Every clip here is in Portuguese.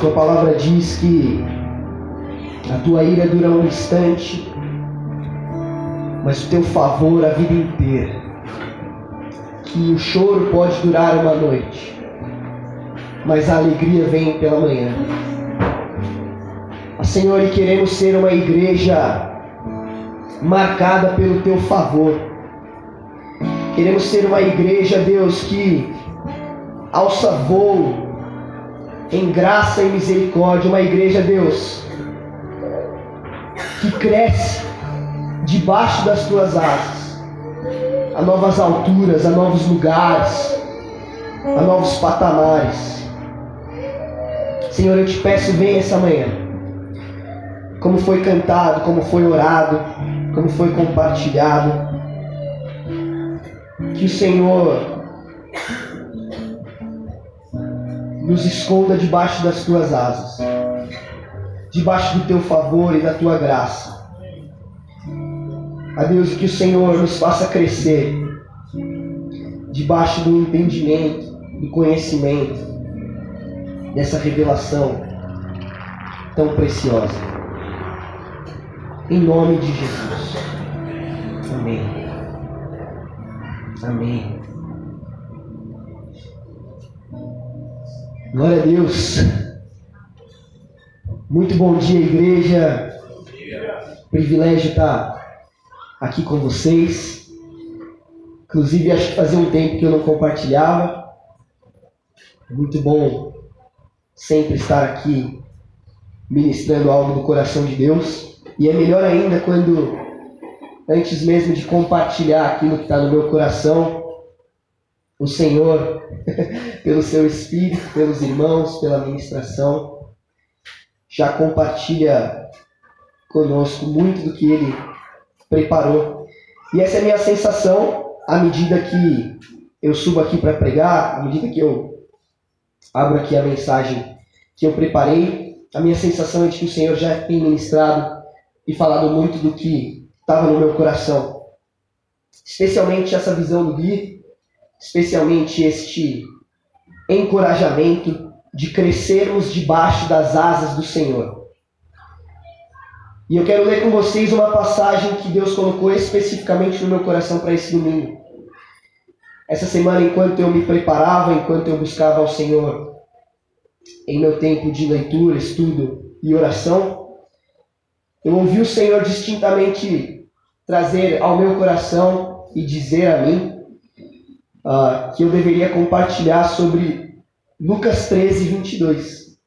Tua palavra diz que a tua ira dura um instante, mas o teu favor a vida inteira. Que o choro pode durar uma noite, mas a alegria vem pela manhã. Ah, Senhor, e queremos ser uma igreja marcada pelo teu favor. Queremos ser uma igreja, Deus, que alça voo em graça e misericórdia, uma igreja, Deus, que cresce debaixo das tuas asas, a novas alturas, a novos lugares, a novos patamares. Senhor, eu te peço, vem essa manhã. Como foi cantado, como foi orado, como foi compartilhado. Que o Senhor nos esconda debaixo das tuas asas, debaixo do teu favor e da tua graça. A Deus, que o Senhor nos faça crescer debaixo do entendimento, do conhecimento, dessa revelação tão preciosa. Em nome de Jesus. Amém. Amém. Glória a Deus. Muito bom dia, igreja. Privilégio estar aqui com vocês. Inclusive, acho que fazia um tempo que eu não compartilhava. Muito bom sempre estar aqui ministrando algo do coração de Deus. E é melhor ainda quando, antes mesmo de compartilhar aquilo que está no meu coração, o Senhor, pelo seu Espírito, pelos irmãos, pela ministração, já compartilha conosco muito do que ele preparou. E essa é a minha sensação à medida que eu subo aqui para pregar, à medida que eu abro aqui a mensagem que eu preparei, a minha sensação é de que o Senhor já tem ministrado e falado muito do que estava no meu coração. Especialmente essa visão do Gui, especialmente este encorajamento de crescermos debaixo das asas do Senhor. E eu quero ler com vocês uma passagem que Deus colocou especificamente no meu coração para esse domingo. Essa semana, enquanto eu me preparava, enquanto eu buscava ao Senhor em meu tempo de leitura, estudo e oração, eu ouvi o Senhor distintamente trazer ao meu coração e dizer a mim uh, que eu deveria compartilhar sobre Lucas 13, 22.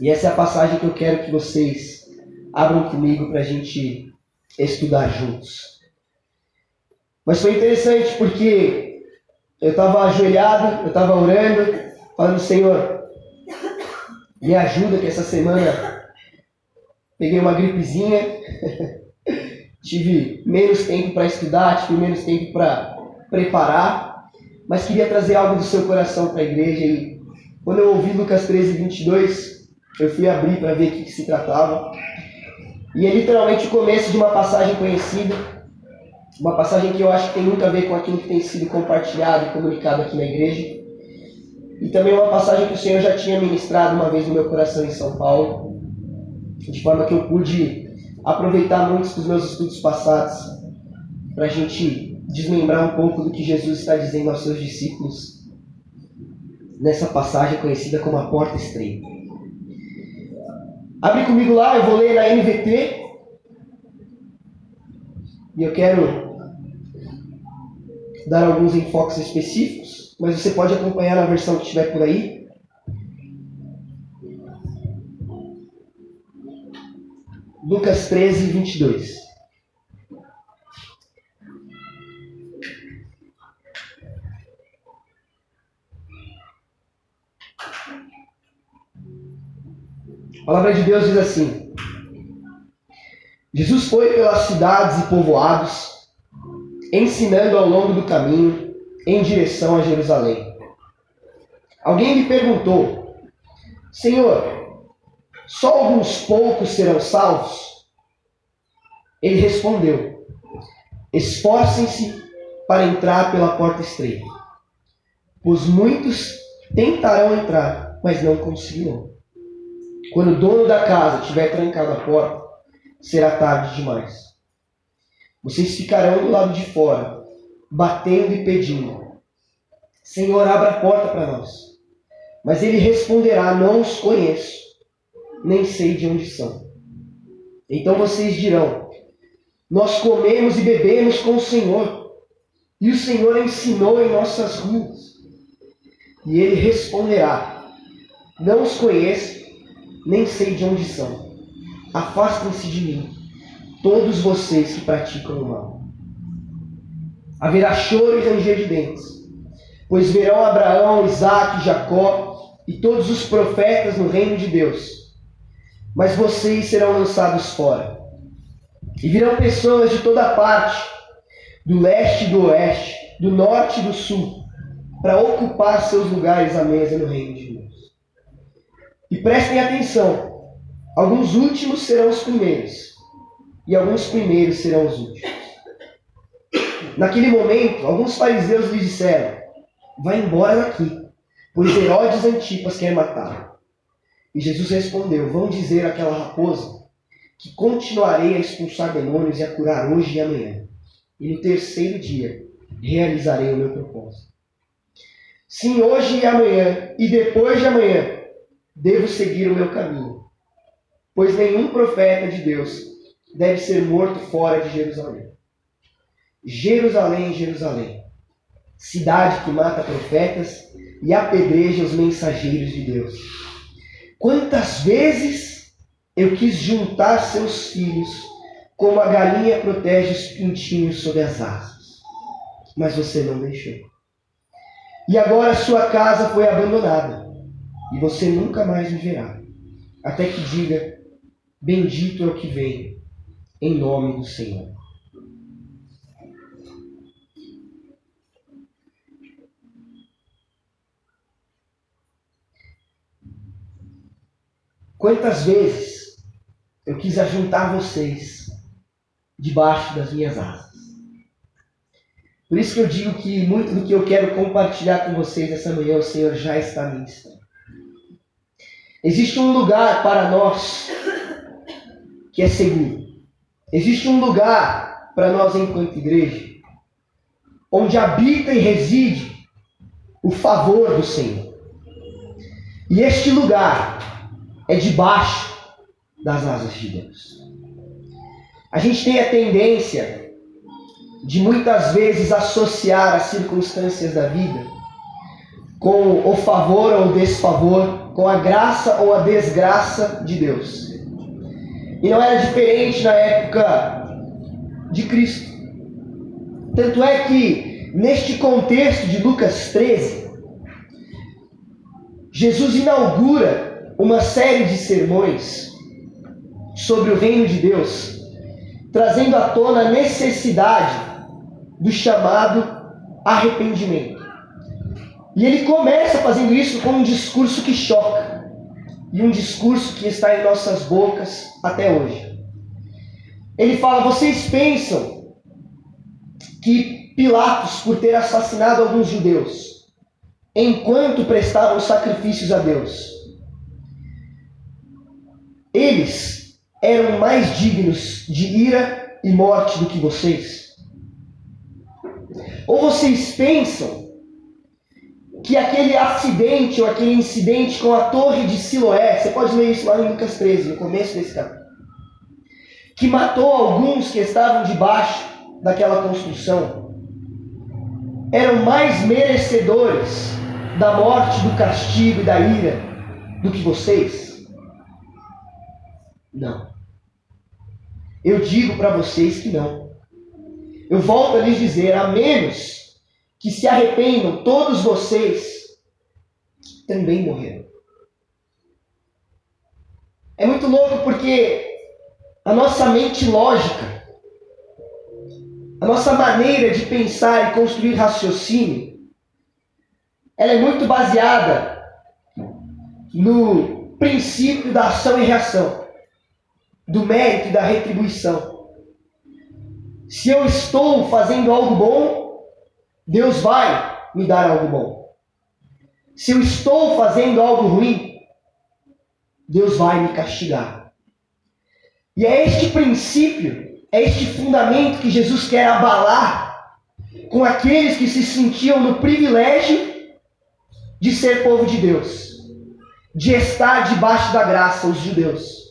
E essa é a passagem que eu quero que vocês abram comigo para a gente estudar juntos. Mas foi interessante porque eu estava ajoelhado, eu estava orando, falando, Senhor, me ajuda que essa semana peguei uma gripezinha, tive menos tempo para estudar, tive menos tempo para preparar mas queria trazer algo do seu coração para a igreja. E quando eu ouvi Lucas 13, 22, eu fui abrir para ver o que, se tratava. E é literalmente o começo de uma passagem conhecida, uma passagem que eu acho que tem muito a ver com aquilo que tem sido compartilhado e comunicado aqui na igreja. E também uma passagem que o Senhor já tinha ministrado uma vez no meu coração em São Paulo, de forma que eu pude aproveitar muitos dos meus estudos passados para a gente desmembrar um pouco do que Jesus está dizendo aos seus discípulos nessa passagem conhecida como a porta estreita. Abre comigo lá, eu vou ler na NVT. E eu quero dar alguns enfoques específicos, mas você pode acompanhar na versão que estiver por aí. Lucas 13, 22. A palavra de Deus diz assim: Jesus foi pelas cidades e povoados, ensinando ao longo do caminho em direção a Jerusalém. Alguém lhe perguntou: Senhor, só alguns poucos serão salvos? Ele respondeu: Esforcem-se para entrar pela porta estreita, pois muitos tentarão entrar, mas não conseguirão. Quando o dono da casa tiver trancado a porta, será tarde demais. Vocês ficarão do lado de fora, batendo e pedindo: Senhor, abra a porta para nós. Mas ele responderá: Não os conheço, nem sei de onde são. Então vocês dirão: Nós comemos e bebemos com o Senhor, e o Senhor ensinou em nossas ruas. E ele responderá: Não os conheço, nem sei de onde são. Afastem-se de mim, todos vocês que praticam o mal. Haverá choro e ranger de dentes, pois verão Abraão, Isaac, Jacó e todos os profetas no reino de Deus. Mas vocês serão lançados fora. E virão pessoas de toda parte, do leste e do oeste, do norte e do sul, para ocupar seus lugares à mesa no reino de Deus. E prestem atenção: alguns últimos serão os primeiros, e alguns primeiros serão os últimos. Naquele momento, alguns fariseus lhe disseram: Vai embora daqui, pois Herodes Antipas quer matá-lo. E Jesus respondeu: Vão dizer àquela raposa que continuarei a expulsar demônios e a curar hoje e amanhã. E no terceiro dia realizarei o meu propósito. Sim, hoje e amanhã, e depois de amanhã, devo seguir o meu caminho. Pois nenhum profeta de Deus deve ser morto fora de Jerusalém. Jerusalém, Jerusalém, cidade que mata profetas e apedreja os mensageiros de Deus. Quantas vezes eu quis juntar seus filhos, como a galinha protege os pintinhos sob as asas, mas você não deixou. E agora sua casa foi abandonada, e você nunca mais me verá, até que diga: Bendito é o que vem, em nome do Senhor. Quantas vezes eu quis ajuntar vocês debaixo das minhas asas. Por isso que eu digo que muito do que eu quero compartilhar com vocês essa manhã, o Senhor já está ministrando. Existe um lugar para nós que é seguro. Existe um lugar para nós enquanto igreja onde habita e reside o favor do Senhor. E este lugar é debaixo das asas de Deus. A gente tem a tendência de muitas vezes associar as circunstâncias da vida com o favor ou o desfavor, com a graça ou a desgraça de Deus. E não era diferente na época de Cristo. Tanto é que, neste contexto de Lucas 13, Jesus inaugura uma série de sermões sobre o reino de Deus, trazendo à tona a necessidade do chamado arrependimento. E ele começa fazendo isso com um discurso que choca, e um discurso que está em nossas bocas até hoje. Ele fala: vocês pensam que Pilatos, por ter assassinado alguns judeus, enquanto prestavam sacrifícios a Deus, eles eram mais dignos de ira e morte do que vocês? Ou vocês pensam que aquele acidente ou aquele incidente com a torre de Siloé, você pode ler isso lá em Lucas 13, no começo desse capítulo, que matou alguns que estavam debaixo daquela construção, eram mais merecedores da morte, do castigo e da ira do que vocês? Não. Eu digo para vocês que não. Eu volto a lhes dizer, a menos que se arrependam todos vocês, também morreram. É muito louco porque a nossa mente lógica, a nossa maneira de pensar e construir raciocínio, ela é muito baseada no princípio da ação e reação do mérito e da retribuição. Se eu estou fazendo algo bom, Deus vai me dar algo bom. Se eu estou fazendo algo ruim, Deus vai me castigar. E é este princípio, é este fundamento que Jesus quer abalar com aqueles que se sentiam no privilégio de ser povo de Deus, de estar debaixo da graça, os judeus.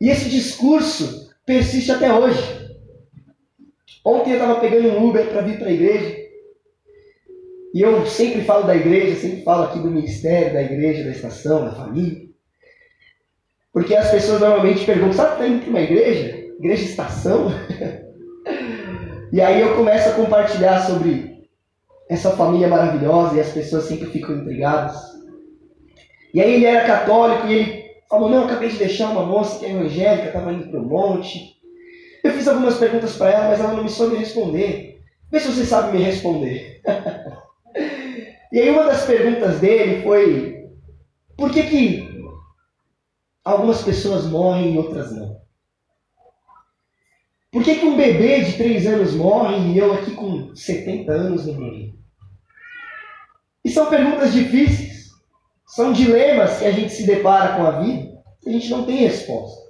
E esse discurso persiste até hoje. Ontem eu estava pegando um Uber para vir para a igreja. E eu sempre falo da igreja, sempre falo aqui do ministério, da igreja, da estação, da família. Porque as pessoas normalmente perguntam, sabe que indo para uma igreja? Igreja estação? e aí eu começo a compartilhar sobre essa família maravilhosa e as pessoas sempre ficam intrigadas. E aí ele era católico e ele falou, não, acabei de deixar uma moça que é evangélica, estava indo para o monte. Eu fiz algumas perguntas para ela, mas ela não me soube responder. Vê se você sabe me responder. e aí uma das perguntas dele foi, por que que algumas pessoas morrem e outras não? Por que, que um bebê de 3 anos morre e eu aqui com 70 anos não morri? E são perguntas difíceis. São dilemas que a gente se depara com a vida e a gente não tem resposta.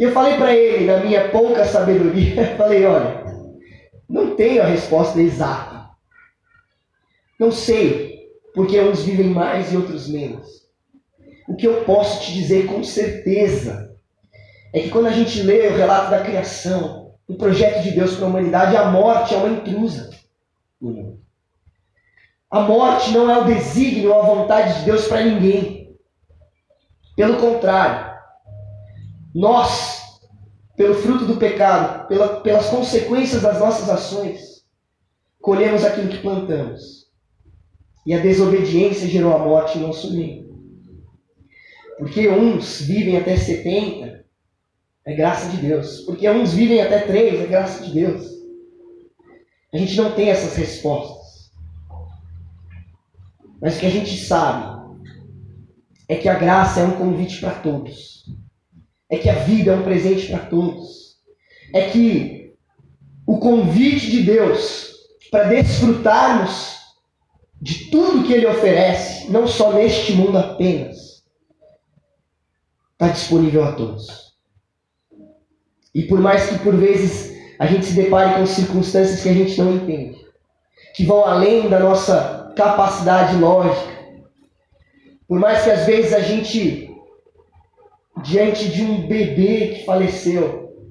E eu falei para ele, na minha pouca sabedoria, falei, olha, não tenho a resposta exata. Não sei, porque uns vivem mais e outros menos. O que eu posso te dizer com certeza é que quando a gente lê o relato da criação, o projeto de Deus para a humanidade, a morte é uma intrusa no mundo. A morte não é o desígnio ou a vontade de Deus para ninguém. Pelo contrário, nós, pelo fruto do pecado, pela, pelas consequências das nossas ações, colhemos aquilo que plantamos. E a desobediência gerou a morte em nosso meio. Porque uns vivem até 70, é graça de Deus. Porque uns vivem até 3, é graça de Deus. A gente não tem essas respostas. Mas o que a gente sabe é que a graça é um convite para todos. É que a vida é um presente para todos. É que o convite de Deus para desfrutarmos de tudo que Ele oferece, não só neste mundo apenas, está disponível a todos. E por mais que por vezes a gente se depare com circunstâncias que a gente não entende, que vão além da nossa capacidade lógica. Por mais que às vezes a gente, diante de um bebê que faleceu,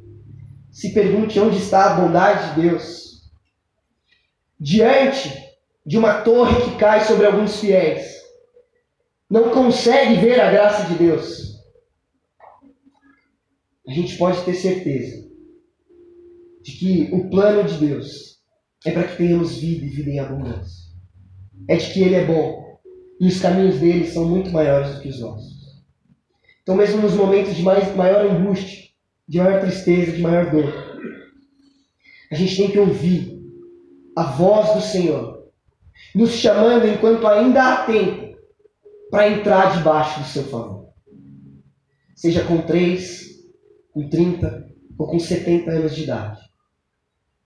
se pergunte onde está a bondade de Deus. Diante de uma torre que cai sobre alguns fiéis, não consegue ver a graça de Deus. A gente pode ter certeza de que o plano de Deus é para que tenhamos vida e vida em abundância é de que Ele é bom e os caminhos dele são muito maiores do que os nossos. Então, mesmo nos momentos de mais, maior angústia, de maior tristeza, de maior dor, a gente tem que ouvir a voz do Senhor, nos chamando enquanto ainda há tempo para entrar debaixo do seu favor. Seja com 3, com 30 ou com 70 anos de idade.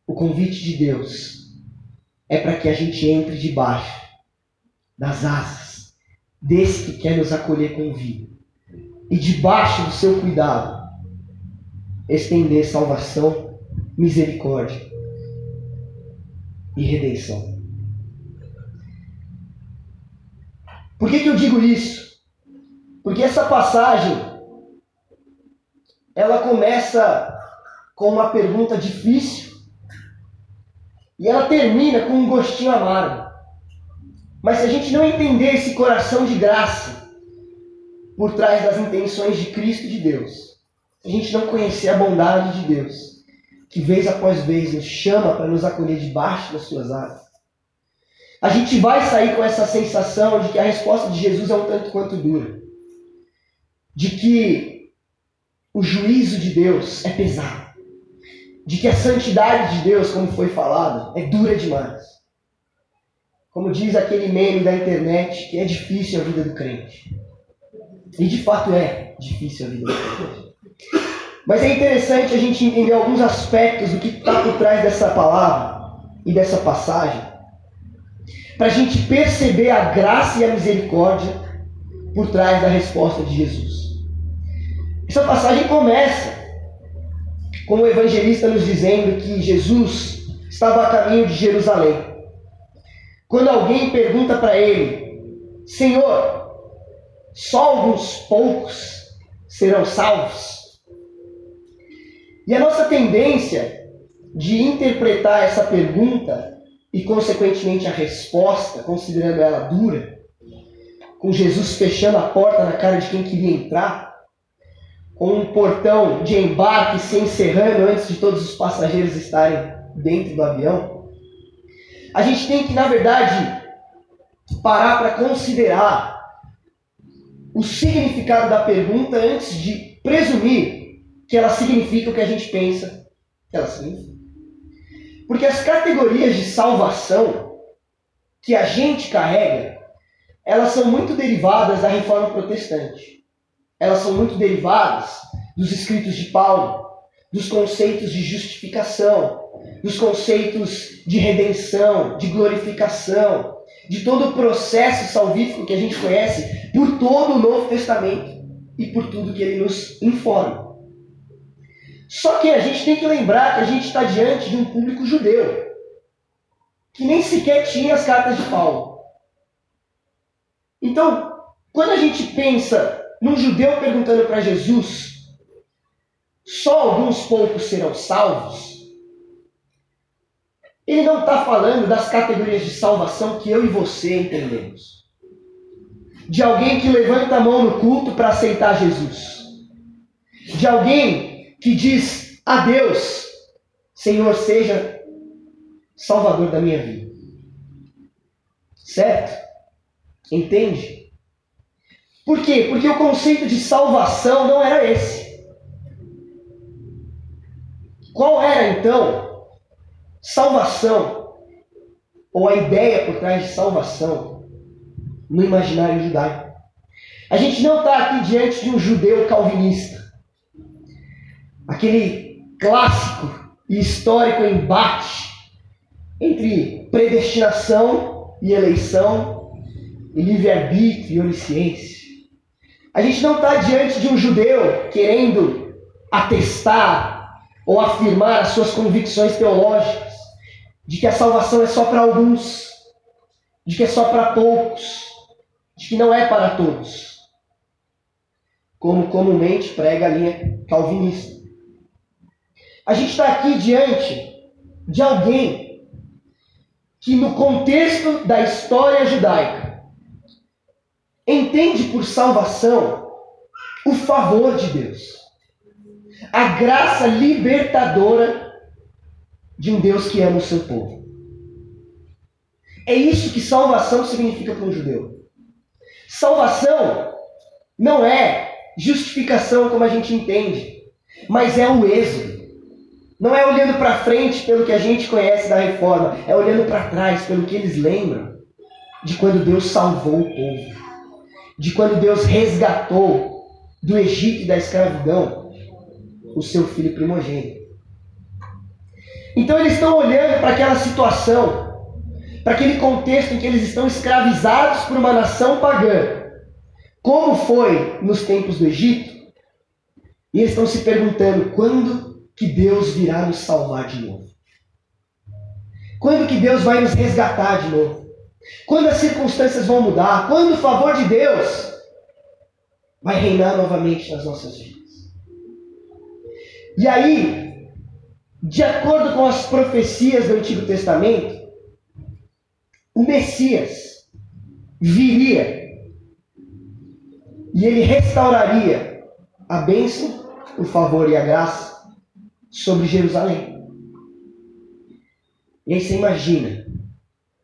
O convite de Deus é para que a gente entre debaixo das asas desse que quer nos acolher com vida. E debaixo do seu cuidado, estender salvação, misericórdia e redenção. Por que, que eu digo isso? Porque essa passagem ela começa com uma pergunta difícil e ela termina com um gostinho amargo. Mas se a gente não entender esse coração de graça por trás das intenções de Cristo e de Deus, se a gente não conhecer a bondade de Deus, que vez após vez nos chama para nos acolher debaixo das suas asas, a gente vai sair com essa sensação de que a resposta de Jesus é um tanto quanto dura. De que o juízo de Deus é pesado. De que a santidade de Deus, como foi falado, é dura demais. Como diz aquele meme da internet, que é difícil a vida do crente. E de fato é difícil a vida crente. Mas é interessante a gente entender alguns aspectos do que está por trás dessa palavra e dessa passagem, para a gente perceber a graça e a misericórdia por trás da resposta de Jesus. Essa passagem começa com o evangelista nos dizendo que Jesus estava a caminho de Jerusalém. Quando alguém pergunta para ele, Senhor, só alguns poucos serão salvos? E a nossa tendência de interpretar essa pergunta e, consequentemente, a resposta, considerando ela dura, com Jesus fechando a porta na cara de quem queria entrar, com um portão de embarque se encerrando antes de todos os passageiros estarem dentro do avião, a gente tem que, na verdade, parar para considerar o significado da pergunta antes de presumir que ela significa o que a gente pensa que ela significa. Porque as categorias de salvação que a gente carrega, elas são muito derivadas da reforma protestante. Elas são muito derivadas dos escritos de Paulo, dos conceitos de justificação, dos conceitos de redenção, de glorificação, de todo o processo salvífico que a gente conhece por todo o Novo Testamento e por tudo que ele nos informa. Só que a gente tem que lembrar que a gente está diante de um público judeu, que nem sequer tinha as cartas de Paulo. Então, quando a gente pensa num judeu perguntando para Jesus, só alguns poucos serão salvos, ele não está falando das categorias de salvação que eu e você entendemos. De alguém que levanta a mão no culto para aceitar Jesus. De alguém que diz a Deus: Senhor, seja Salvador da minha vida. Certo? Entende? Por quê? Porque o conceito de salvação não era esse. Qual era então salvação? Ou a ideia por trás de salvação no imaginário judaico? A gente não está aqui diante de um judeu calvinista aquele clássico e histórico embate entre predestinação e eleição, e livre-arbítrio e onisciência. A gente não está diante de um judeu querendo atestar ou afirmar as suas convicções teológicas de que a salvação é só para alguns, de que é só para poucos, de que não é para todos, como comumente prega a linha calvinista. A gente está aqui diante de alguém que, no contexto da história judaica, entende por salvação o favor de Deus, a graça libertadora de um Deus que ama o seu povo. É isso que salvação significa para um judeu. Salvação não é justificação como a gente entende, mas é o êxodo. Não é olhando para frente pelo que a gente conhece da reforma, é olhando para trás pelo que eles lembram de quando Deus salvou o povo, de quando Deus resgatou do Egito e da escravidão o seu filho primogênito. Então eles estão olhando para aquela situação, para aquele contexto em que eles estão escravizados por uma nação pagã, como foi nos tempos do Egito, e eles estão se perguntando quando que Deus virá nos salvar de novo? Quando que Deus vai nos resgatar de novo? Quando as circunstâncias vão mudar? Quando o favor de Deus vai reinar novamente nas nossas vidas? E aí, de acordo com as profecias do Antigo Testamento, o Messias viria e ele restauraria a bênção, o favor e a graça sobre Jerusalém. E aí você imagina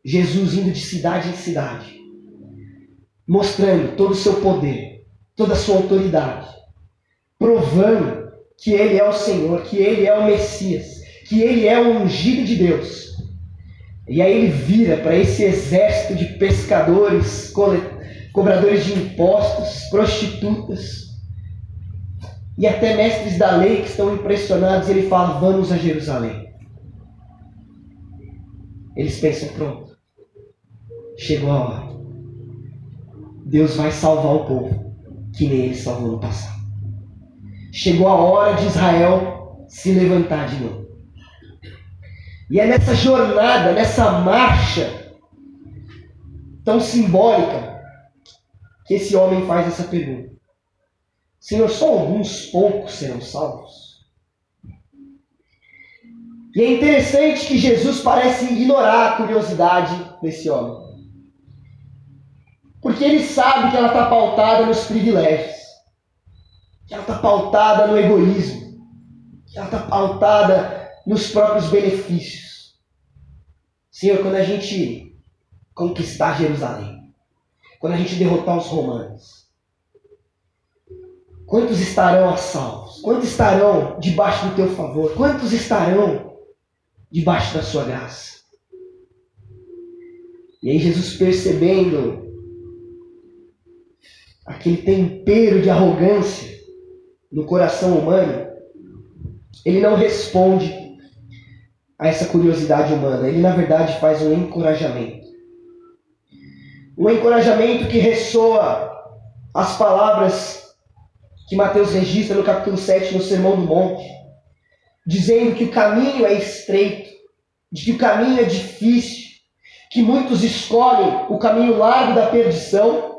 Jesus indo de cidade em cidade, mostrando todo o seu poder, toda a sua autoridade, provando que Ele é o Senhor, que Ele é o Messias, que Ele é o ungido de Deus. E aí ele vira para esse exército de pescadores, cobradores de impostos, prostitutas, e até mestres da lei que estão impressionados, ele fala: Vamos a Jerusalém. Eles pensam: Pronto, chegou a hora. Deus vai salvar o povo, que nem ele salvou no passado. Chegou a hora de Israel se levantar de novo. E é nessa jornada, nessa marcha tão simbólica, que esse homem faz essa pergunta: Senhor, só alguns poucos serão salvos? E é interessante que Jesus parece ignorar a curiosidade desse homem. Porque ele sabe que ela está pautada nos privilégios, que ela está pautada no egoísmo, que ela está pautada nos próprios benefícios. Senhor, quando a gente conquistar Jerusalém, quando a gente derrotar os romanos, quantos estarão a salvos? Quantos estarão debaixo do teu favor? Quantos estarão debaixo da sua graça? E aí Jesus percebendo aquele tempero de arrogância no coração humano, ele não responde a essa curiosidade humana. Ele, na verdade, faz um encorajamento. Um encorajamento que ressoa as palavras que Mateus registra no capítulo 7, no Sermão do Monte, dizendo que o caminho é estreito, de que o caminho é difícil, que muitos escolhem o caminho largo da perdição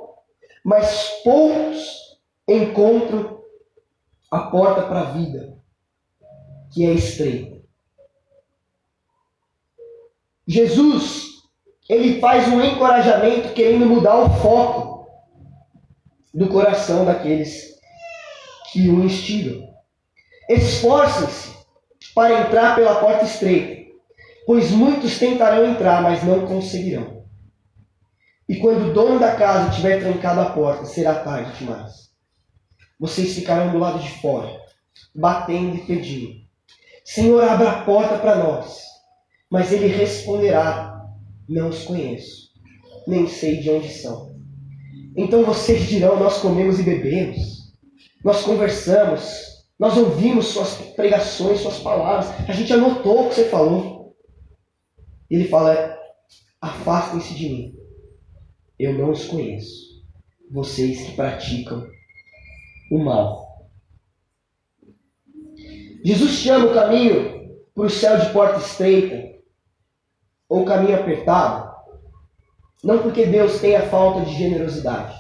mas poucos encontram a porta para a vida, que é estreita. Jesus, ele faz um encorajamento querendo mudar o foco do coração daqueles que o instigam. Esforcem-se para entrar pela porta estreita, pois muitos tentarão entrar, mas não conseguirão. E quando o dono da casa tiver trancado a porta, será tarde demais. Vocês ficarão do lado de fora, batendo e pedindo: Senhor, abra a porta para nós. Mas ele responderá: Não os conheço, nem sei de onde são. Então vocês dirão: Nós comemos e bebemos, nós conversamos, nós ouvimos suas pregações, suas palavras, a gente anotou o que você falou. Ele fala: Afastem-se de mim eu não os conheço. Vocês que praticam o mal. Jesus chama o caminho para o céu de porta estreita ou caminho apertado, não porque Deus tenha falta de generosidade,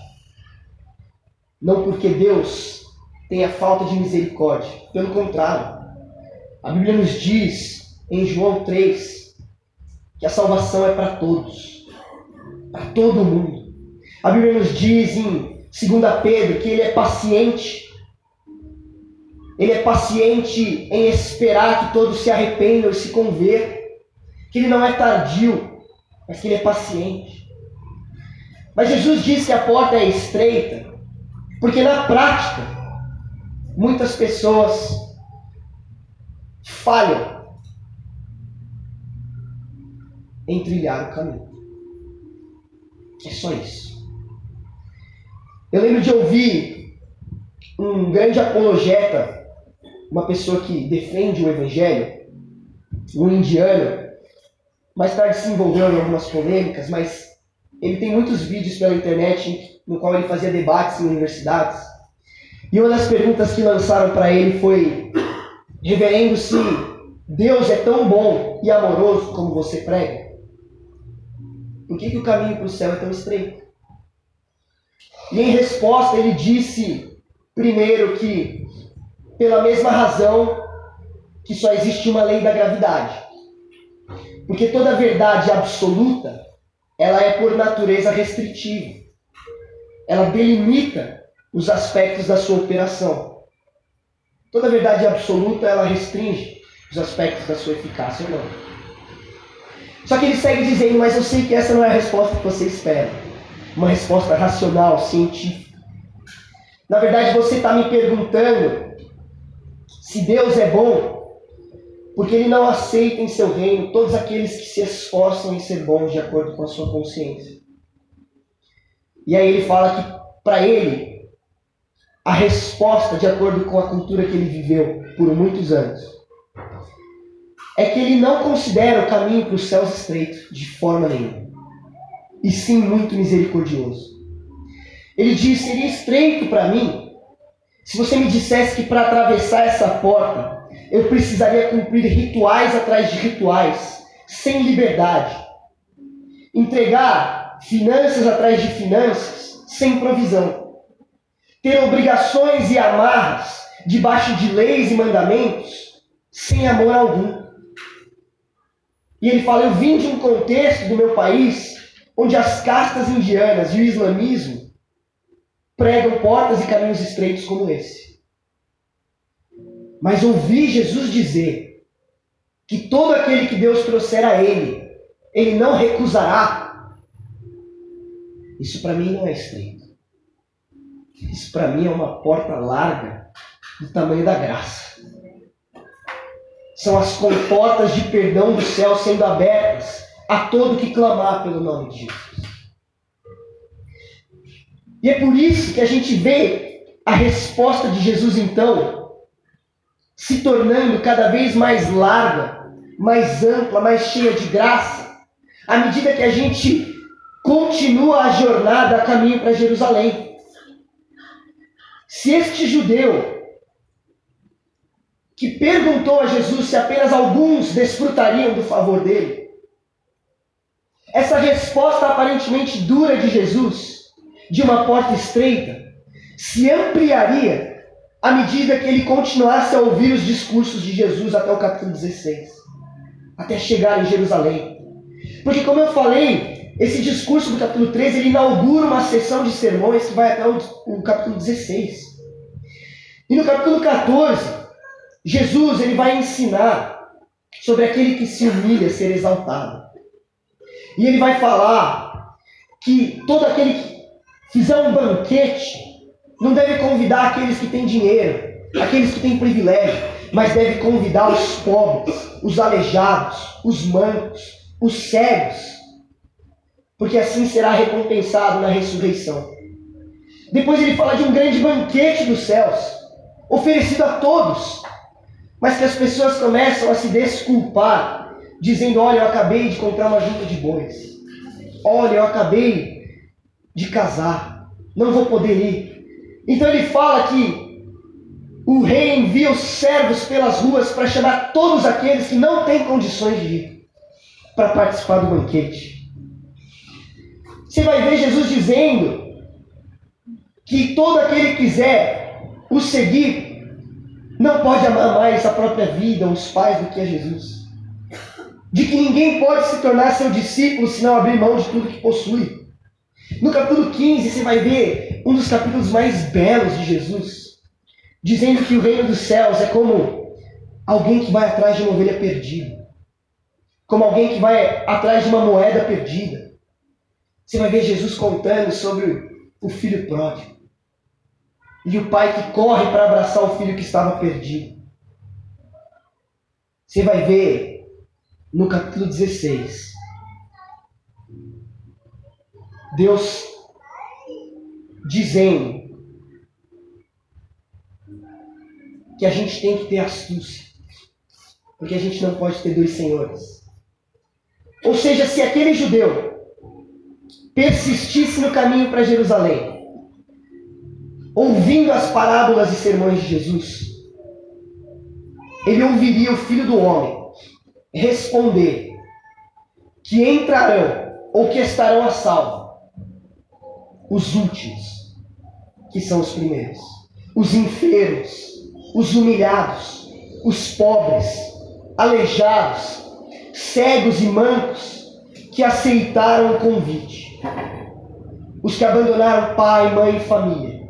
não porque Deus tenha falta de misericórdia, pelo contrário. A Bíblia nos diz em João 3 que a salvação é para todos para todo mundo. A Bíblia nos diz em 2 Pedro que ele é paciente. Ele é paciente em esperar que todos se arrependam e se convertam. Que ele não é tardio, mas que ele é paciente. Mas Jesus diz que a porta é estreita, porque na prática, muitas pessoas falham em trilhar o caminho. É só isso. Eu lembro de ouvir um grande apologeta, uma pessoa que defende o evangelho, um indiano, mais tarde se envolveu em algumas polêmicas, mas ele tem muitos vídeos pela internet no qual ele fazia debates em universidades. E uma das perguntas que lançaram para ele foi: Reverendo, se Deus é tão bom e amoroso como você prega, por que, que o caminho para o céu é tão estreito? E em resposta, ele disse, primeiro, que pela mesma razão que só existe uma lei da gravidade. Porque toda verdade absoluta, ela é por natureza restritiva. Ela delimita os aspectos da sua operação. Toda verdade absoluta, ela restringe os aspectos da sua eficácia ou não. Só que ele segue dizendo, mas eu sei que essa não é a resposta que você espera. Uma resposta racional, científica. Na verdade, você está me perguntando se Deus é bom, porque Ele não aceita em seu reino todos aqueles que se esforçam em ser bons de acordo com a sua consciência. E aí ele fala que, para ele, a resposta, de acordo com a cultura que ele viveu por muitos anos, é que ele não considera o caminho para os céus estreito de forma nenhuma, e sim muito misericordioso. Ele diz: seria estreito para mim se você me dissesse que para atravessar essa porta eu precisaria cumprir rituais atrás de rituais, sem liberdade. Entregar finanças atrás de finanças, sem provisão. Ter obrigações e amarras debaixo de leis e mandamentos, sem amor algum. E ele fala: Eu vim de um contexto do meu país onde as castas indianas e o islamismo pregam portas e caminhos estreitos como esse. Mas ouvi Jesus dizer que todo aquele que Deus trouxer a ele, ele não recusará. Isso para mim não é estreito. Isso para mim é uma porta larga do tamanho da graça. São as comportas de perdão do céu sendo abertas a todo que clamar pelo nome de Jesus. E é por isso que a gente vê a resposta de Jesus então se tornando cada vez mais larga, mais ampla, mais cheia de graça, à medida que a gente continua a jornada a caminho para Jerusalém. Se este judeu que perguntou a Jesus se apenas alguns desfrutariam do favor dele, essa resposta aparentemente dura de Jesus, de uma porta estreita, se ampliaria à medida que ele continuasse a ouvir os discursos de Jesus até o capítulo 16, até chegar em Jerusalém. Porque, como eu falei, esse discurso do capítulo 13 ele inaugura uma sessão de sermões que vai até o, o capítulo 16. E no capítulo 14, Jesus ele vai ensinar sobre aquele que se humilha ser exaltado. E ele vai falar que todo aquele que fizer um banquete não deve convidar aqueles que têm dinheiro, aqueles que têm privilégio, mas deve convidar os pobres, os aleijados, os mancos, os cegos, porque assim será recompensado na ressurreição. Depois ele fala de um grande banquete dos céus, oferecido a todos, mas que as pessoas começam a se desculpar dizendo: Olha, eu acabei de comprar uma junta de bois. Olha, eu acabei de casar. Não vou poder ir. Então ele fala que o rei envia os servos pelas ruas para chamar todos aqueles que não têm condições de ir para participar do banquete. Você vai ver Jesus dizendo que todo aquele que quiser o seguir não pode amar mais a própria vida, os pais, do que a Jesus de que ninguém pode se tornar seu discípulo se não abrir mão de tudo que possui. No capítulo 15, você vai ver um dos capítulos mais belos de Jesus, dizendo que o reino dos céus é como alguém que vai atrás de uma ovelha perdida, como alguém que vai atrás de uma moeda perdida. Você vai ver Jesus contando sobre o filho pródigo e o pai que corre para abraçar o filho que estava perdido. Você vai ver no capítulo 16, Deus dizendo que a gente tem que ter astúcia, porque a gente não pode ter dois senhores. Ou seja, se aquele judeu persistisse no caminho para Jerusalém, ouvindo as parábolas e sermões de Jesus, ele ouviria o filho do homem responder que entrarão ou que estarão a salvo os últimos, que são os primeiros, os enfermos, os humilhados, os pobres, aleijados, cegos e mancos que aceitaram o convite, os que abandonaram pai, mãe e família,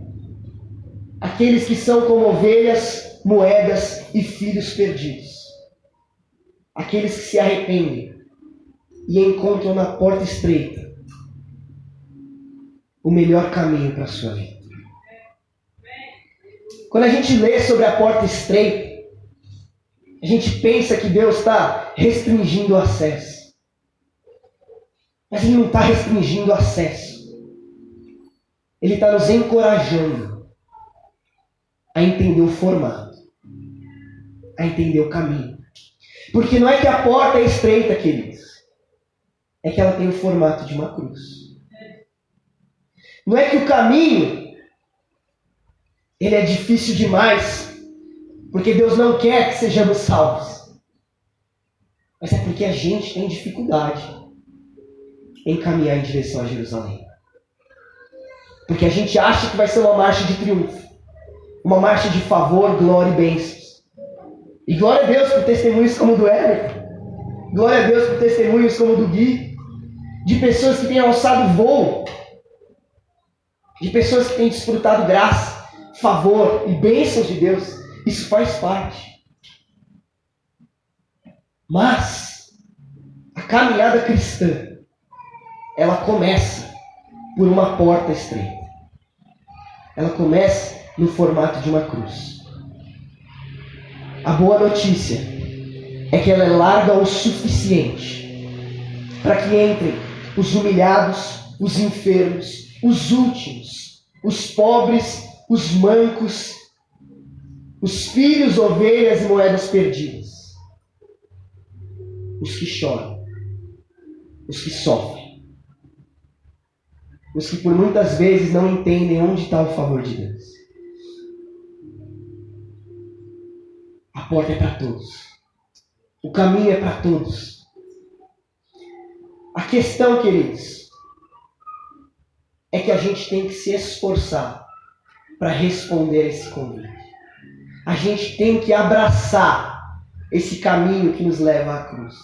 aqueles que são como ovelhas, moedas e filhos perdidos aqueles que se arrependem e encontram na porta estreita o melhor caminho para a sua vida. Quando a gente lê sobre a porta estreita, a gente pensa que Deus está restringindo o acesso. Mas Ele não está restringindo o acesso. Ele está nos encorajando a entender o formato, a entender o caminho. Porque não é que a porta é estreita, queridos. É que ela tem o formato de uma cruz. Não é que o caminho ele é difícil demais, porque Deus não quer que sejamos salvos. Mas é porque a gente tem dificuldade em caminhar em direção a Jerusalém. Porque a gente acha que vai ser uma marcha de triunfo, uma marcha de favor, glória e bênçãos. E glória a Deus por testemunhos como o do Everton. Glória a Deus por testemunhos como o do Gui. De pessoas que têm alçado voo. De pessoas que têm desfrutado graça, favor e bênçãos de Deus. Isso faz parte. Mas a caminhada cristã, ela começa por uma porta estreita. Ela começa no formato de uma cruz. A boa notícia é que ela é larga o suficiente para que entrem os humilhados, os enfermos, os últimos, os pobres, os mancos, os filhos, ovelhas e moedas perdidas, os que choram, os que sofrem, os que por muitas vezes não entendem onde está o favor de Deus. Porta é para todos. O caminho é para todos. A questão, queridos, é que a gente tem que se esforçar para responder a esse convite. A gente tem que abraçar esse caminho que nos leva à cruz.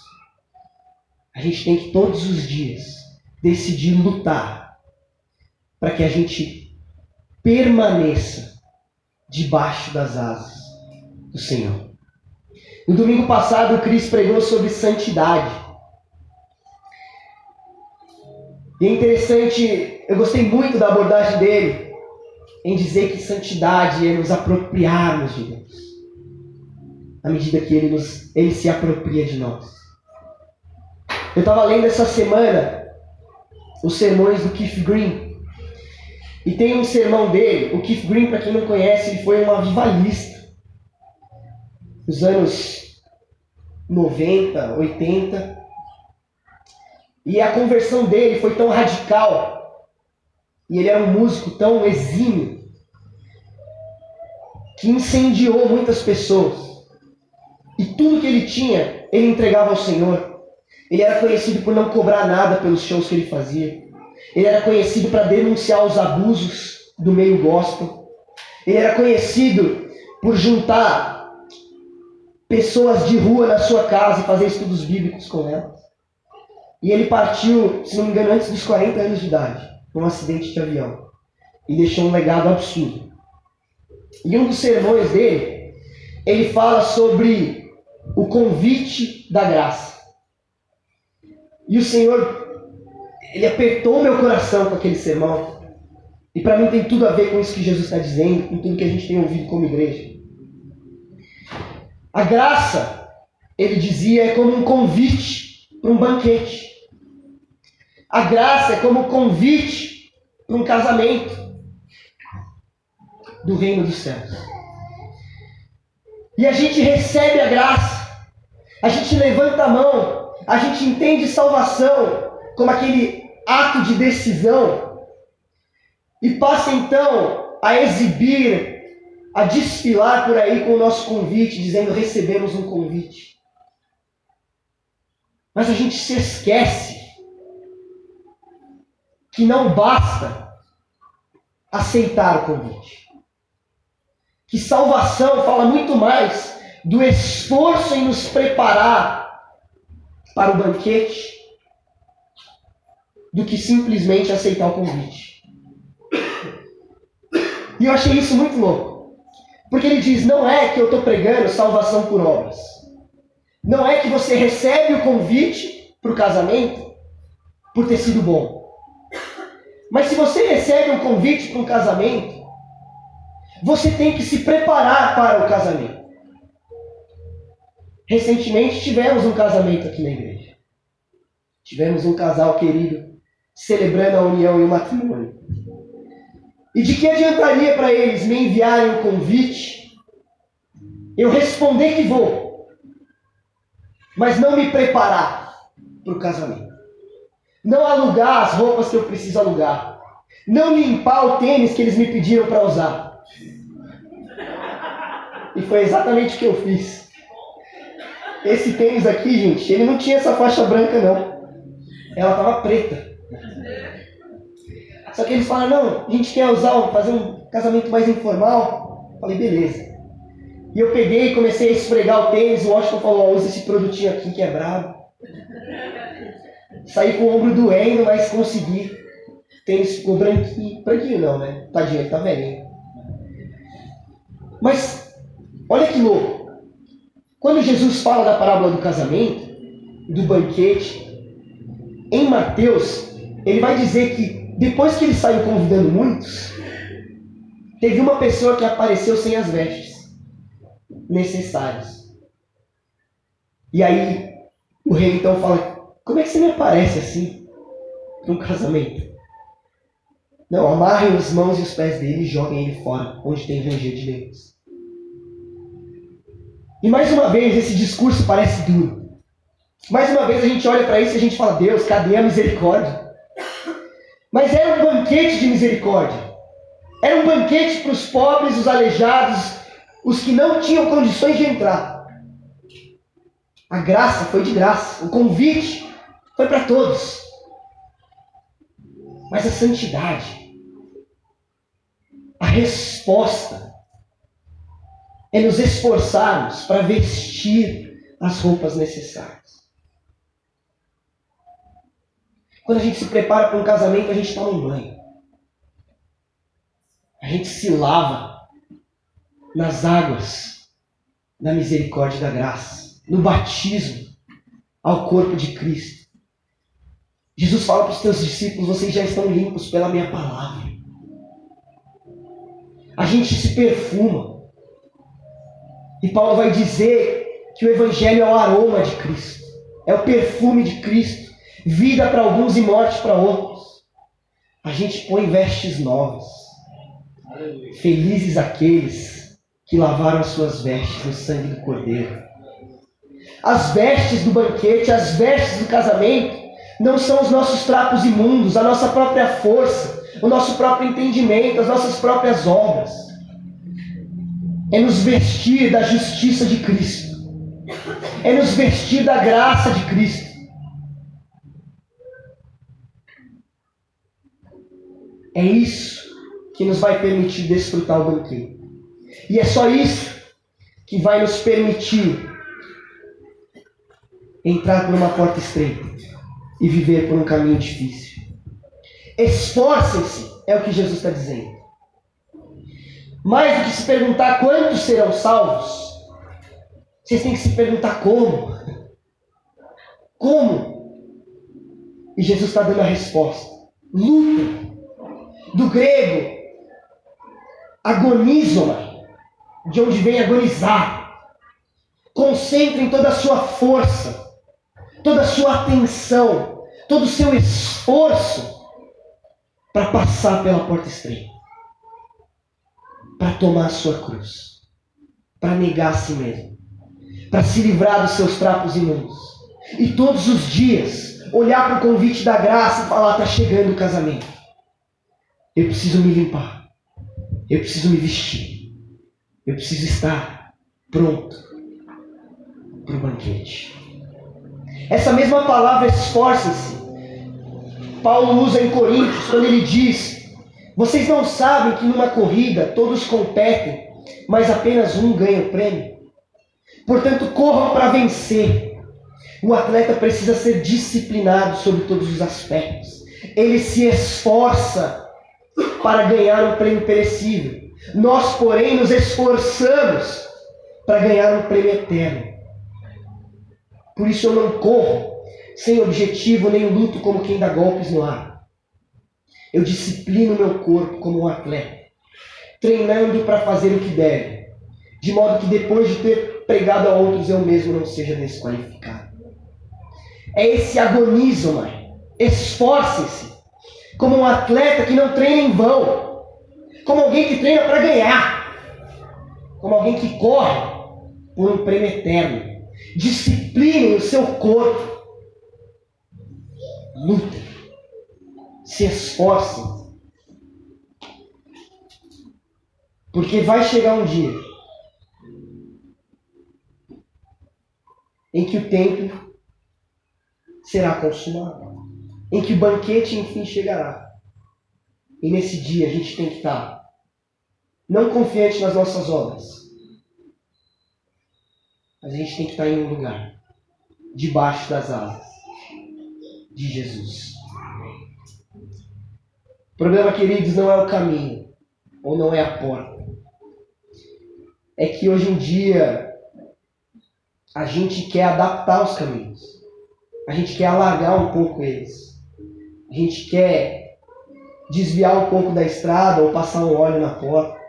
A gente tem que todos os dias decidir lutar para que a gente permaneça debaixo das asas do Senhor. No domingo passado, o Cris pregou sobre santidade. E é interessante, eu gostei muito da abordagem dele em dizer que santidade é nos apropriarmos de Deus. À medida que ele, nos, ele se apropria de nós. Eu estava lendo essa semana os sermões do Keith Green. E tem um sermão dele. O Keith Green, para quem não conhece, ele foi um avivalista nos anos 90, 80. E a conversão dele foi tão radical, e ele era um músico tão exímio, que incendiou muitas pessoas. E tudo que ele tinha, ele entregava ao Senhor. Ele era conhecido por não cobrar nada pelos shows que ele fazia. Ele era conhecido para denunciar os abusos do meio gospel. Ele era conhecido por juntar pessoas de rua na sua casa e fazer estudos bíblicos com elas. E ele partiu, se não me engano, antes dos 40 anos de idade, num acidente de avião. E deixou um legado absurdo. E um dos sermões dele, ele fala sobre o convite da graça. E o Senhor, ele apertou meu coração com aquele sermão. E para mim tem tudo a ver com isso que Jesus está dizendo, com tudo que a gente tem ouvido como igreja. A graça, ele dizia, é como um convite para um banquete. A graça é como um convite para um casamento do reino dos céus. E a gente recebe a graça, a gente levanta a mão, a gente entende salvação como aquele ato de decisão e passa então a exibir a desfilar por aí com o nosso convite, dizendo recebemos um convite. Mas a gente se esquece que não basta aceitar o convite. Que salvação fala muito mais do esforço em nos preparar para o banquete do que simplesmente aceitar o convite. E eu achei isso muito louco. Porque ele diz: não é que eu estou pregando salvação por obras. Não é que você recebe o convite para o casamento por ter sido bom. Mas se você recebe um convite para um casamento, você tem que se preparar para o casamento. Recentemente tivemos um casamento aqui na igreja. Tivemos um casal querido celebrando a união e o matrimônio. E de que adiantaria para eles me enviarem o convite, eu responder que vou, mas não me preparar para o casamento? Não alugar as roupas que eu preciso alugar, não limpar o tênis que eles me pediram para usar. E foi exatamente o que eu fiz. Esse tênis aqui, gente, ele não tinha essa faixa branca, não. Ela estava preta. Só que eles falaram, não, a gente quer usar, fazer um casamento mais informal. Falei, beleza. E eu peguei e comecei a esfregar o tênis, o Washington falou, usa esse produtinho aqui que é brabo. Saí com o ombro doendo, mas consegui. Tênis ficou branquinho. Branquinho não, né? Tadinho, ele tá velhinho. Mas, olha que louco. Quando Jesus fala da parábola do casamento, do banquete, em Mateus, ele vai dizer que depois que ele saiu convidando muitos, teve uma pessoa que apareceu sem as vestes necessárias. E aí o rei então fala: Como é que você me aparece assim para um casamento? Não, amarrem as mãos e os pés dele e joguem ele fora, onde tem ranger de leões. E mais uma vez, esse discurso parece duro. Mais uma vez a gente olha para isso e a gente fala: Deus, cadê a misericórdia? Mas era um banquete de misericórdia. Era um banquete para os pobres, os aleijados, os que não tinham condições de entrar. A graça foi de graça. O convite foi para todos. Mas a santidade, a resposta, é nos esforçarmos para vestir as roupas necessárias. Quando a gente se prepara para um casamento, a gente toma um banho. A gente se lava nas águas da misericórdia e da graça, no batismo ao corpo de Cristo. Jesus fala para os teus discípulos: vocês já estão limpos pela minha palavra. A gente se perfuma. E Paulo vai dizer que o Evangelho é o aroma de Cristo, é o perfume de Cristo vida para alguns e morte para outros. A gente põe vestes novas. Felizes aqueles que lavaram as suas vestes no sangue do Cordeiro. As vestes do banquete, as vestes do casamento, não são os nossos trapos imundos, a nossa própria força, o nosso próprio entendimento, as nossas próprias obras. É nos vestir da justiça de Cristo. É nos vestir da graça de Cristo. É isso que nos vai permitir desfrutar o banquete. E é só isso que vai nos permitir entrar por uma porta estreita e viver por um caminho difícil. Esforcem-se, é o que Jesus está dizendo. Mais do que se perguntar quantos serão salvos, vocês têm que se perguntar como. Como? E Jesus está dando a resposta. Luta do grego agonizoma, de onde vem agonizar. Concentrem toda a sua força, toda a sua atenção, todo o seu esforço para passar pela porta estreita, para tomar a sua cruz, para negar a si mesmo, para se livrar dos seus trapos imundos. E todos os dias olhar para o convite da graça e falar: está chegando o casamento. Eu preciso me limpar. Eu preciso me vestir. Eu preciso estar pronto para o banquete. Essa mesma palavra esforça-se. Paulo usa em Coríntios quando ele diz: Vocês não sabem que numa corrida todos competem, mas apenas um ganha o prêmio? Portanto, corram para vencer. O atleta precisa ser disciplinado sobre todos os aspectos. Ele se esforça para ganhar um prêmio perecível. Nós, porém, nos esforçamos para ganhar um prêmio eterno. Por isso eu não corro sem objetivo, nem luto como quem dá golpes no ar. Eu disciplino meu corpo como um atleta, treinando para fazer o que deve, de modo que depois de ter pregado a outros eu mesmo não seja desqualificado. É esse agonismo. Esforcem-se como um atleta que não treina em vão, como alguém que treina para ganhar, como alguém que corre por um prêmio eterno. discipline o seu corpo. lute, Se esforce, Porque vai chegar um dia em que o tempo será consumado em que o banquete enfim chegará. E nesse dia a gente tem que estar não confiante nas nossas obras, mas a gente tem que estar em um lugar debaixo das asas de Jesus. O problema, queridos, não é o caminho ou não é a porta. É que hoje em dia a gente quer adaptar os caminhos. A gente quer alargar um pouco eles. Gente quer desviar um pouco da estrada ou passar um óleo na porta.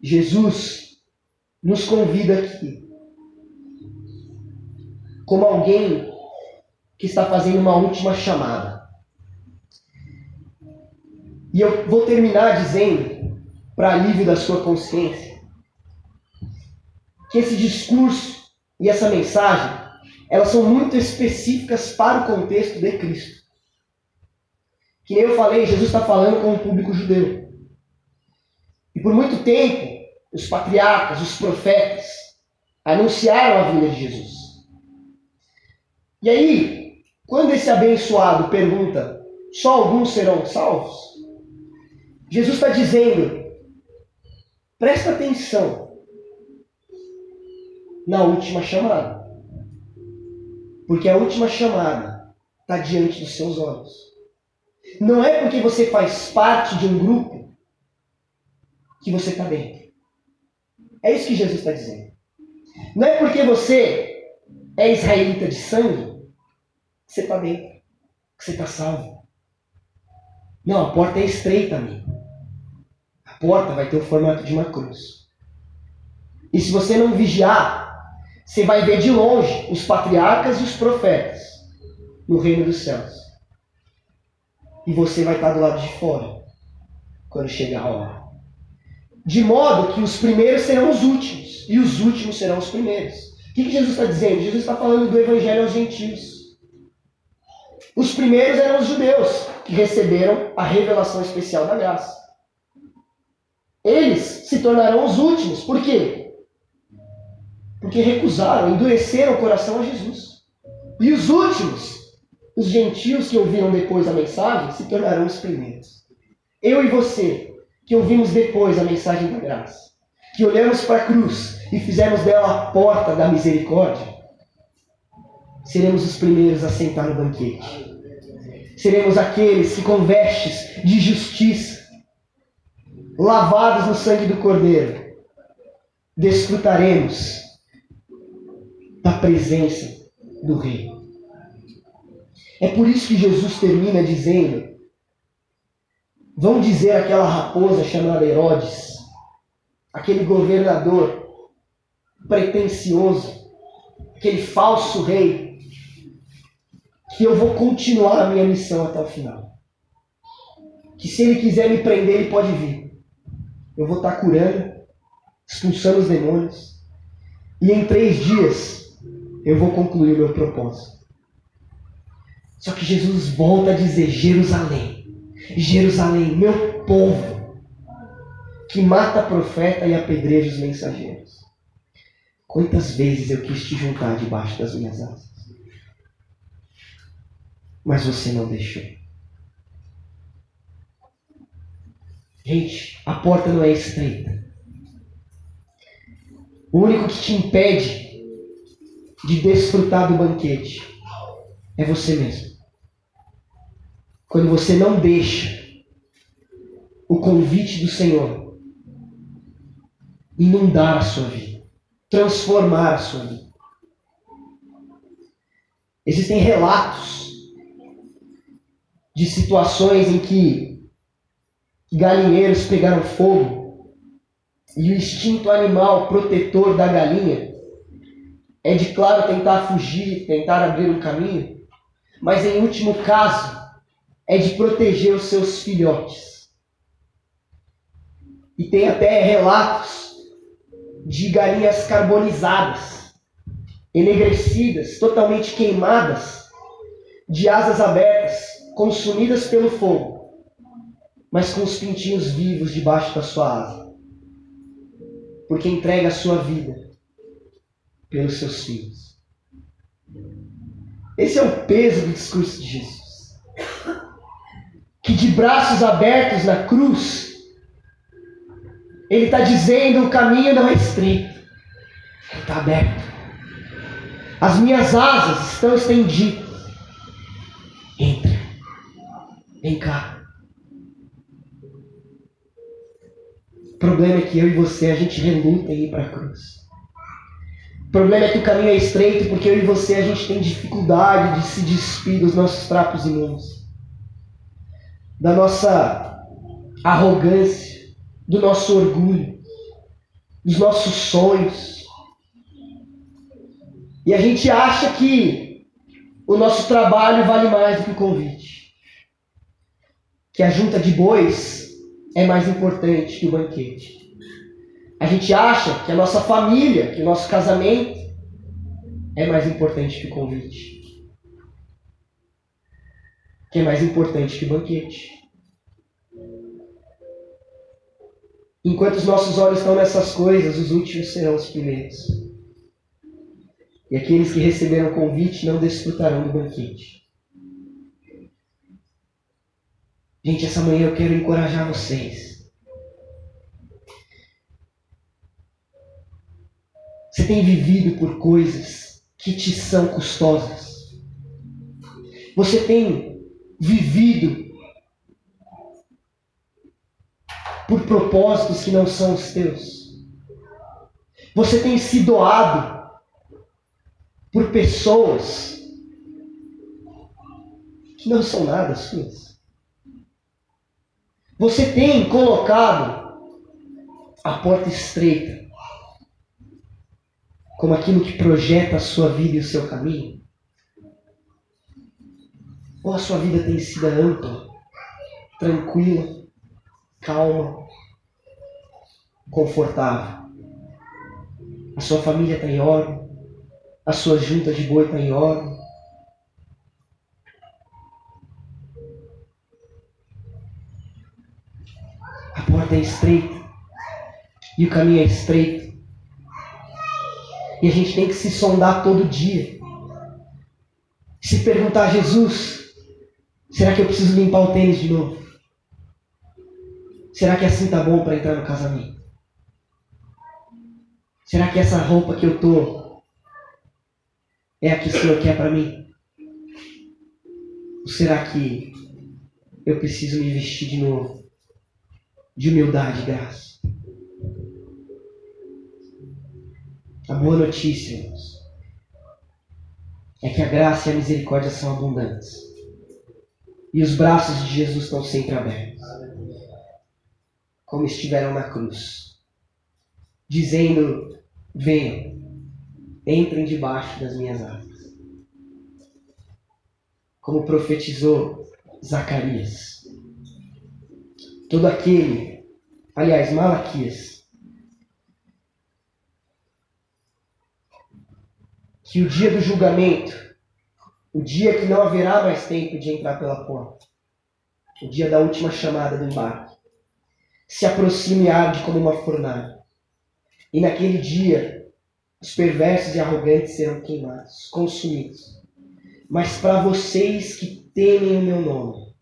Jesus nos convida aqui como alguém que está fazendo uma última chamada. E eu vou terminar dizendo, para alívio da sua consciência, que esse discurso e essa mensagem, elas são muito específicas para o contexto de Cristo. Que nem eu falei, Jesus está falando com o público judeu. E por muito tempo, os patriarcas, os profetas, anunciaram a vinda de Jesus. E aí, quando esse abençoado pergunta, só alguns serão salvos? Jesus está dizendo, presta atenção na última chamada. Porque a última chamada está diante dos seus olhos. Não é porque você faz parte de um grupo que você está dentro. É isso que Jesus está dizendo. Não é porque você é israelita de sangue que você está dentro, que você está salvo. Não, a porta é estreita, amigo. A porta vai ter o formato de uma cruz. E se você não vigiar, você vai ver de longe os patriarcas e os profetas no reino dos céus. E você vai estar do lado de fora quando chegar a hora. De modo que os primeiros serão os últimos e os últimos serão os primeiros. O que, que Jesus está dizendo? Jesus está falando do evangelho aos gentios. Os primeiros eram os judeus, que receberam a revelação especial da graça. Eles se tornarão os últimos. Por quê? Porque recusaram, endureceram o coração a Jesus. E os últimos, os gentios que ouviram depois a mensagem, se tornarão os primeiros. Eu e você, que ouvimos depois a mensagem da graça, que olhamos para a cruz e fizemos dela a porta da misericórdia, seremos os primeiros a sentar no banquete. Seremos aqueles que, com vestes de justiça, lavados no sangue do Cordeiro, desfrutaremos da presença do Rei. É por isso que Jesus termina dizendo: Vão dizer aquela raposa chamada Herodes, aquele governador pretensioso, aquele falso rei, que eu vou continuar a minha missão até o final. Que se ele quiser me prender, ele pode vir. Eu vou estar curando, expulsando os demônios. E em três dias eu vou concluir o meu propósito. Só que Jesus volta a dizer: Jerusalém, Jerusalém, meu povo, que mata profeta e apedreja os mensageiros. Quantas vezes eu quis te juntar debaixo das minhas asas? Mas você não deixou. Gente, a porta não é estreita. O único que te impede de desfrutar do banquete é você mesmo. Quando você não deixa o convite do Senhor inundar a sua vida, transformar a sua vida. Existem relatos de situações em que galinheiros pegaram fogo e o instinto animal protetor da galinha é de claro tentar fugir, tentar abrir um caminho, mas em último caso é de proteger os seus filhotes. E tem até relatos de galinhas carbonizadas, enegrecidas, totalmente queimadas, de asas abertas, consumidas pelo fogo, mas com os pintinhos vivos debaixo da sua asa. Porque entrega a sua vida pelos seus filhos. Esse é o peso do discurso de Jesus. Que de braços abertos na cruz, ele está dizendo: o caminho não é estreito, está aberto. As minhas asas estão estendidas. Entra. Vem cá. O problema é que eu e você, a gente reluta em ir para a cruz. O problema é que o caminho é estreito porque eu e você, a gente tem dificuldade de se despir dos nossos trapos imundos. Da nossa arrogância, do nosso orgulho, dos nossos sonhos. E a gente acha que o nosso trabalho vale mais do que o convite que a junta de bois é mais importante que o banquete. A gente acha que a nossa família, que o nosso casamento é mais importante que o convite. Que é mais importante que o banquete. Enquanto os nossos olhos estão nessas coisas, os últimos serão os primeiros. E aqueles que receberam o convite não desfrutarão do banquete. Gente, essa manhã eu quero encorajar vocês. Você tem vivido por coisas que te são custosas. Você tem vivido por propósitos que não são os teus. Você tem se doado por pessoas que não são nada suas. Você tem colocado a porta estreita como aquilo que projeta a sua vida e o seu caminho? Ou a sua vida tem sido ampla, tranquila, calma, confortável? A sua família está em ordem? A sua junta de boi está em ordem? porta é estreita e o caminho é estreito. E a gente tem que se sondar todo dia. Se perguntar a Jesus, será que eu preciso limpar o tênis de novo? Será que assim tá bom para entrar no casamento? Será que essa roupa que eu tô é a que o Senhor quer para mim? Ou será que eu preciso me vestir de novo? de humildade e graça. A boa notícia, irmãos, é que a graça e a misericórdia são abundantes. E os braços de Jesus estão sempre abertos. Como estiveram na cruz. Dizendo: Venham, entrem debaixo das minhas asas. Como profetizou Zacarias todo aquele, aliás, Malaquias, que o dia do julgamento, o dia que não haverá mais tempo de entrar pela porta, o dia da última chamada do embarque, se aproxime e arde como uma fornalha. E naquele dia, os perversos e arrogantes serão queimados, consumidos. Mas para vocês que temem o meu nome,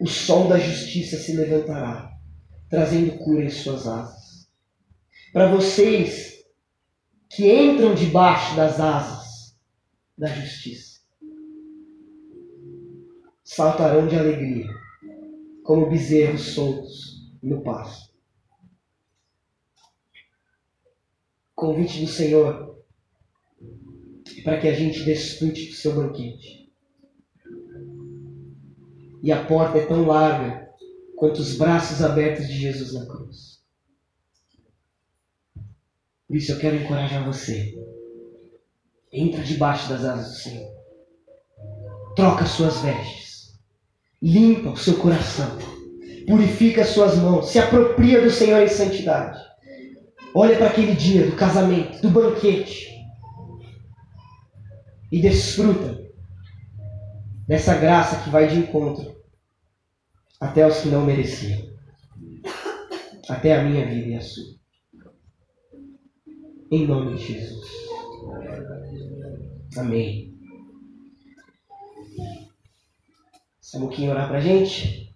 o sol da justiça se levantará, trazendo cura em suas asas. Para vocês que entram debaixo das asas da justiça, saltarão de alegria, como bezerros soltos no pasto. Convite do Senhor para que a gente desfrute do seu banquete e a porta é tão larga quanto os braços abertos de Jesus na cruz. Por isso eu quero encorajar você. Entra debaixo das asas do Senhor. Troca suas vestes. Limpa o seu coração. Purifica as suas mãos. Se apropria do Senhor em santidade. Olha para aquele dia do casamento, do banquete. E desfruta dessa graça que vai de encontro até os que não mereciam. Até a minha vida e a sua. Em nome de Jesus. Amém. Samuquinho orar pra gente?